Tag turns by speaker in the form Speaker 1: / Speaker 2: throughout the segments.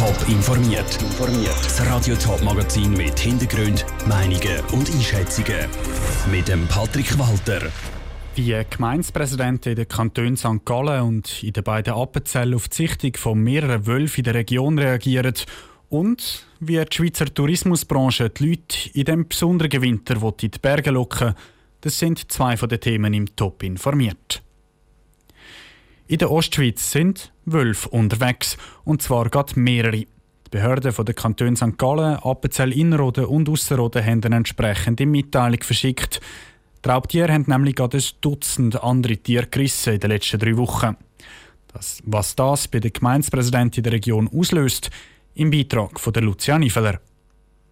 Speaker 1: Top informiert. Das Radio Top Magazin mit Hintergrund, Meinungen und Einschätzungen mit dem Patrick Walter.
Speaker 2: Wie Gemeindepräsidenten in den Kantonen St. Gallen und in den beiden Appenzellen auf die Sichtung von mehreren Wölfen in der Region reagieren und wie die Schweizer Tourismusbranche die Leute in diesem besonderen Winter in die Berge locken das sind zwei von den Themen im Top informiert. In der Ostschweiz sind Wölfe unterwegs, und zwar gerade mehrere. Die Behörden der Kantone St. Gallen, Appenzell Innerrhoden und Ausserrhoden haben eine entsprechende Mitteilung verschickt. Die Raubtiere haben nämlich gerade ein Dutzend andere Tiere gerissen in den letzten drei Wochen. Das, was das bei der Gemeindepräsidentin der Region auslöst, im Beitrag von der Lucia Nifeler.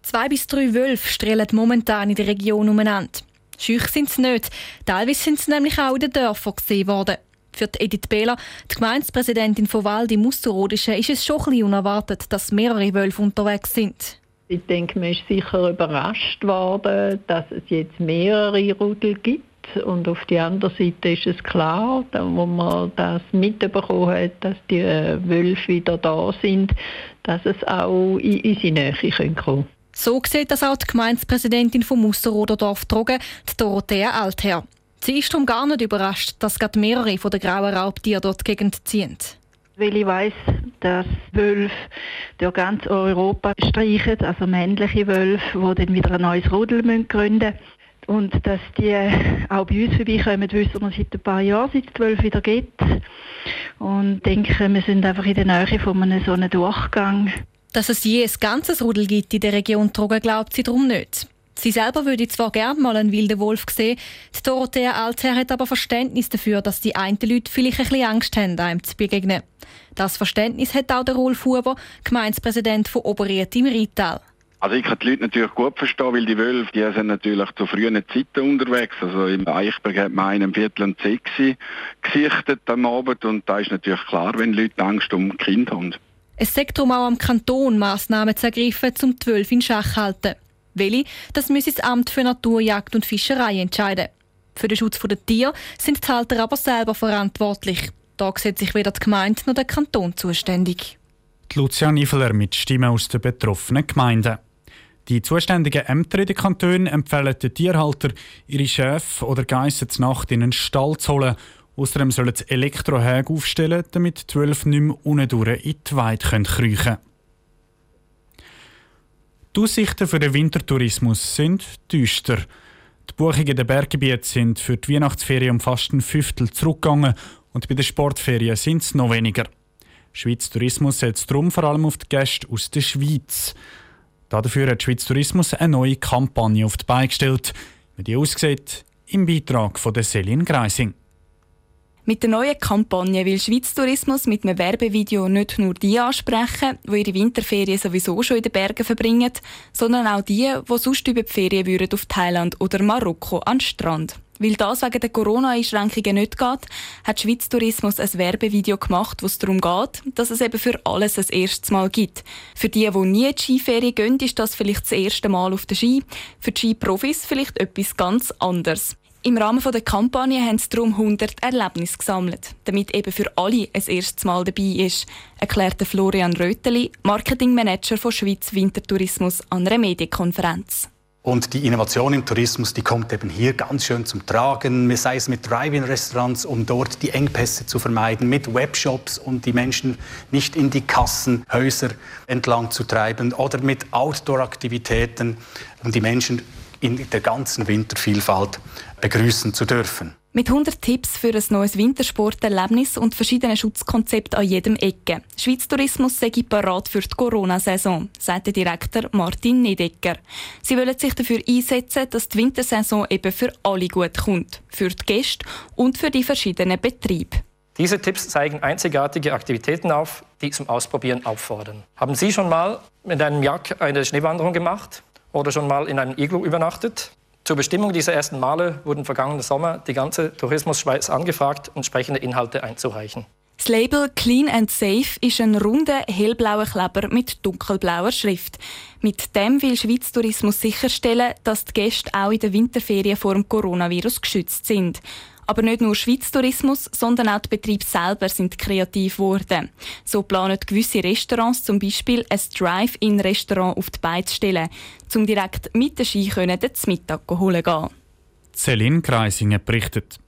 Speaker 3: Zwei bis drei Wölfe strahlen momentan in der Region umeinander. Schüch sind sie nicht. Teilweise sind sie nämlich auch in den Dörfern gesehen worden. Für Edith Behler, die Gemeindepräsidentin von Wald im Musterrodischen, ist es schon ein unerwartet, dass mehrere Wölfe unterwegs sind.
Speaker 4: Ich denke, man ist sicher überrascht worden, dass es jetzt mehrere Rudel gibt. Und auf der anderen Seite ist es klar, wo man das mitbekommen hat, dass die äh, Wölfe wieder da sind, dass es auch in unsere Nähe kommen kann.
Speaker 3: So sieht das auch die Gemeindepräsidentin vom Musterroder Dorf Trogen, die Dorothea Altherr. Sie ist darum gar nicht überrascht, dass gerade mehrere von den grauen Raubtieren dort Gegend ziehen.
Speaker 4: Weil ich weiss, dass Wölfe durch ganz Europa streichen, also männliche Wölfe, die dann wieder ein neues Rudel gründen müssen. Und dass die auch bei uns vorbeikommen, wissen wir seit ein paar Jahren, seit es Wölfe wieder gibt. Und denke, wir sind einfach in der Nähe von einem so einem Durchgang.
Speaker 3: Dass es je ein ganzes Rudel gibt in der Region Trogen, glaubt sie darum nicht. Sie selber würde zwar gerne mal einen wilden Wolf sehen, die Dorothea Altherr hat aber Verständnis dafür, dass die einen Leute vielleicht ein bisschen Angst haben, einem zu begegnen. Das Verständnis hat auch der Rolf Huber, Gemeindepräsident von Oberried im Rital.
Speaker 5: Also ich kann die Leute natürlich gut verstehen, weil die Wölfe, die sind natürlich zu frühen Zeiten unterwegs. Also im Eichberg hat man einen Viertel und sechs gesichtet am Abend und da ist natürlich klar, wenn Leute Angst um Kinder haben.
Speaker 3: Es sagt darum auch am Kanton Massnahmen zu ergreifen, um die Wölfe in Schach zu halten. Welche, das müsse das Amt für Naturjagd und Fischerei entscheiden. Für den Schutz der Tiere sind die Halter aber selber verantwortlich. Da sieht sich weder die Gemeinde noch der Kanton zuständig.
Speaker 2: Die Lucia Niveler mit Stimmen aus den betroffenen Gemeinden. Die zuständigen Ämter in den Kantonen empfehlen den Tierhalter, ihre Chefs oder Geissen zur Nacht in einen Stall zu holen Außerdem sollen sie Elektrohäge aufstellen, damit die Wölfe nicht mehr unten in die Weide kriechen können. Die Aussichten für den Wintertourismus sind düster. Die Buchungen in den Berggebieten sind für die Weihnachtsferien um fast ein Fünftel zurückgegangen und bei den Sportferien sind es noch weniger. Schweiz Tourismus setzt darum vor allem auf die Gäste aus der Schweiz. Dafür hat Schweiz Tourismus eine neue Kampagne auf die Beine gestellt. Wie die aussieht, im Beitrag von Selin Greising.
Speaker 6: Mit der neuen Kampagne will Schweiz Tourismus mit einem Werbevideo nicht nur die ansprechen, die ihre Winterferien sowieso schon in den Bergen verbringen, sondern auch die, die sonst über die Ferien würden auf Thailand oder Marokko an den Strand. Weil das wegen der Corona-Einschränkungen nicht geht, hat Schweiz Tourismus ein Werbevideo gemacht, wo es darum geht, dass es eben für alles ein erstes Mal gibt. Für die, die nie die Skiferien gehen, ist das vielleicht das erste Mal auf der Ski. Für die Skiprofis vielleicht etwas ganz anderes. Im Rahmen der Kampagne haben sie darum 100 Erlebnisse gesammelt, damit eben für alle ein erstes Mal dabei ist, erklärte Florian Röteli, Marketingmanager von Schweiz Wintertourismus an einer Medienkonferenz.
Speaker 7: Und die Innovation im Tourismus, die kommt eben hier ganz schön zum Tragen, sei es mit Drive-In-Restaurants, um dort die Engpässe zu vermeiden, mit Webshops, um die Menschen nicht in die Kassenhäuser entlang zu treiben, oder mit Outdoor-Aktivitäten, um die Menschen in der ganzen Wintervielfalt begrüßen zu dürfen.
Speaker 6: Mit 100 Tipps für ein neues Wintersporterlebnis und verschiedenen Schutzkonzepten an jedem Ecke. Schweiz Tourismus sei parat für die Corona-Saison, sagt der Direktor Martin Nedecker. Sie wollen sich dafür einsetzen, dass die Wintersaison eben für alle gut kommt. Für die Gäste und für die verschiedenen Betriebe.
Speaker 8: Diese Tipps zeigen einzigartige Aktivitäten auf, die zum Ausprobieren auffordern. Haben Sie schon mal mit einem Jak eine Schneewanderung gemacht? Oder schon mal in einem Iglu übernachtet. Zur Bestimmung dieser ersten Male wurden vergangenen Sommer die ganze Tourismusschweiz angefragt, entsprechende Inhalte einzureichen.
Speaker 6: Das Label Clean and Safe ist ein runder, hellblauer Kleber mit dunkelblauer Schrift. Mit dem will Schweiz Tourismus sicherstellen, dass die Gäste auch in den Winterferien vor dem Coronavirus geschützt sind. Aber nicht nur Schweiz Tourismus, sondern auch die Betriebe selber sind kreativ geworden. So planen gewisse Restaurants zum Beispiel ein Drive-In-Restaurant auf die Beine zu stellen, um direkt mit den Ski den Mittag holen gehen.
Speaker 2: Celine Kreisinger berichtet.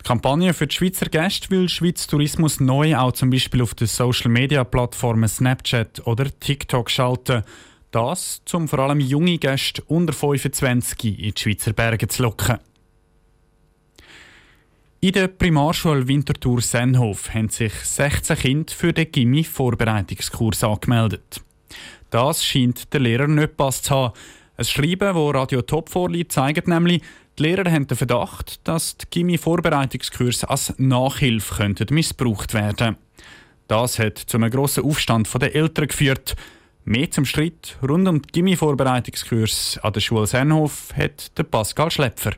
Speaker 2: Die Kampagne für die Schweizer Gäste will Schweiz Tourismus neu auch zum Beispiel auf den Social-Media-Plattformen Snapchat oder TikTok schalten. Das, um vor allem junge Gäste unter 25 in die Schweizer Berge zu locken. In der Primarschule Winterthur Senhof haben sich 16 Kinder für den Gimmi-Vorbereitungskurs angemeldet. Das scheint der Lehrer nicht passt zu haben. Ein Schreiben, das Radio Top vorliegt, zeigt nämlich, die Lehrer haben den Verdacht, dass die Gimmi-Vorbereitungskurse als Nachhilfe könnten missbraucht werden Das hat zu einem grossen Aufstand der Eltern geführt. Mehr zum Streit rund um die Gimmi-Vorbereitungskurs an der Schule Senhof hat Pascal Schlepfer.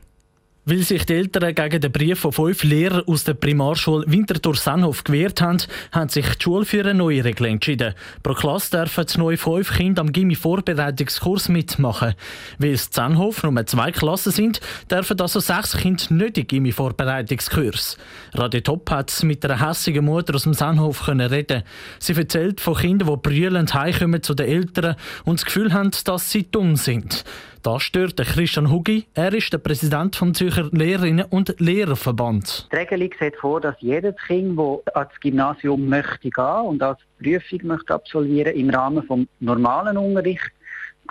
Speaker 9: Weil sich die Eltern gegen den Brief von fünf Lehrern aus der Primarschule Winterthur-Sennhof gewehrt haben, haben sich die Schule für eine neue Regel entschieden. Pro Klasse dürfen neu fünf Kinder am Gimmi-Vorbereitungskurs mitmachen. Weil es Sennhof nur zwei Klassen sind, dürfen also sechs Kinder nicht in Gimmi-Vorbereitungskurs. Radio Top hat mit einer hässigen Mutter aus dem Sennhof reden. Sie erzählt von Kindern, die brüllend heimkommen zu den Eltern und das Gefühl haben, dass sie dumm sind. Das stört Christian Hugi. Er ist der Präsident vom Zürcher Lehrerinnen- und Lehrerverband.
Speaker 10: Die Regelung sieht vor, dass jedes Kind, das ans Gymnasium möchte gehen und als Prüfung möchte absolvieren im Rahmen des normalen Unterrichts,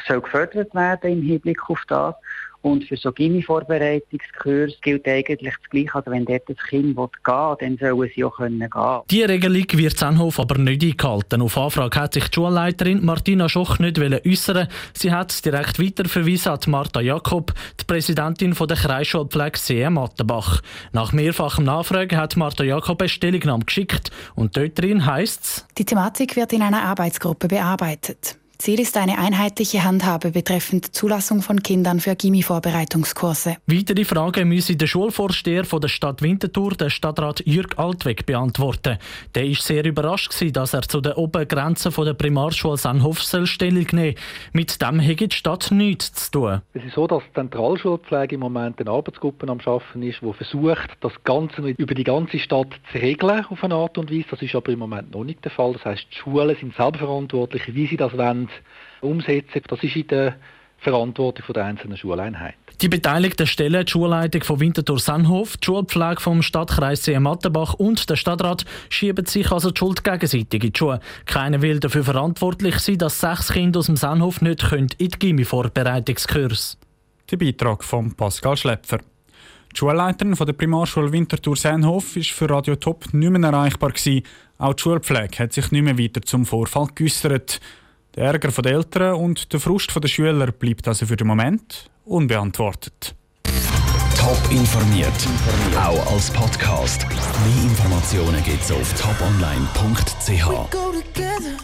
Speaker 10: soll gefördert werden im Hinblick auf das. Und für so Gimmi-Vorbereitungskurs gilt eigentlich das Gleiche. Also wenn dort das Kind gehen will, dann sollen sie auch gehen können
Speaker 9: Die Regelung wird Zenhof aber nicht eingehalten. Auf Anfrage hat sich die Schulleiterin Martina Schoch nicht äußern. Sie hat es direkt weiterverwiesen an Marta Jakob, die Präsidentin der Kreisschulpflege CM Mattenbach. Nach mehrfachem Nachfragen hat Marta Jakob eine Stellungnahme geschickt. Und dort drin heisst es,
Speaker 11: Die Thematik wird in einer Arbeitsgruppe bearbeitet. Ziel ist eine einheitliche Handhabe betreffend Zulassung von Kindern für Gimmi-Vorbereitungskurse.
Speaker 9: Weitere Fragen müsse der Schulvorsteher von der Stadt Winterthur, der Stadtrat Jürg Altweg, beantworten. Der ist sehr überrascht dass er zu den Obergrenzen der Primarschule Sanhof Stellung nehmen Mit dem hätte die Stadt nichts zu tun.
Speaker 12: Es ist so, dass die Zentralschulpflege im Moment eine Arbeitsgruppe am Schaffen ist, die versucht, das Ganze über die ganze Stadt zu regeln auf eine Art und Weise. Das ist aber im Moment noch nicht der Fall. Das heißt, die Schulen sind selber verantwortlich, wie sie das wollen umsetzen. Das ist in der Verantwortung der einzelnen Schuleinheit.
Speaker 9: Die beteiligten Stellen, die Schulleitung von Winterthur Sennhof, die Schulpflege vom Stadtkreis See Mattenbach und der Stadtrat schieben sich also die Schuld gegenseitig in die Schuhe. Keiner will dafür verantwortlich sein, dass sechs Kinder aus dem Sennhof nicht in die Gimmi-Vorbereitungskurs.
Speaker 2: Der Beitrag von Pascal Schlepfer. Die Schulleiterin von der Primarschule Winterthur Sennhof war für Radio Top nicht mehr erreichbar. Auch die Schulpflege hat sich nicht mehr weiter zum Vorfall geäußert. Der Ärger der Eltern und der Frust der Schüler bleibt also für den Moment unbeantwortet.
Speaker 1: Top informiert, auch als Podcast. Mehr Informationen gibt es auf toponline.ch.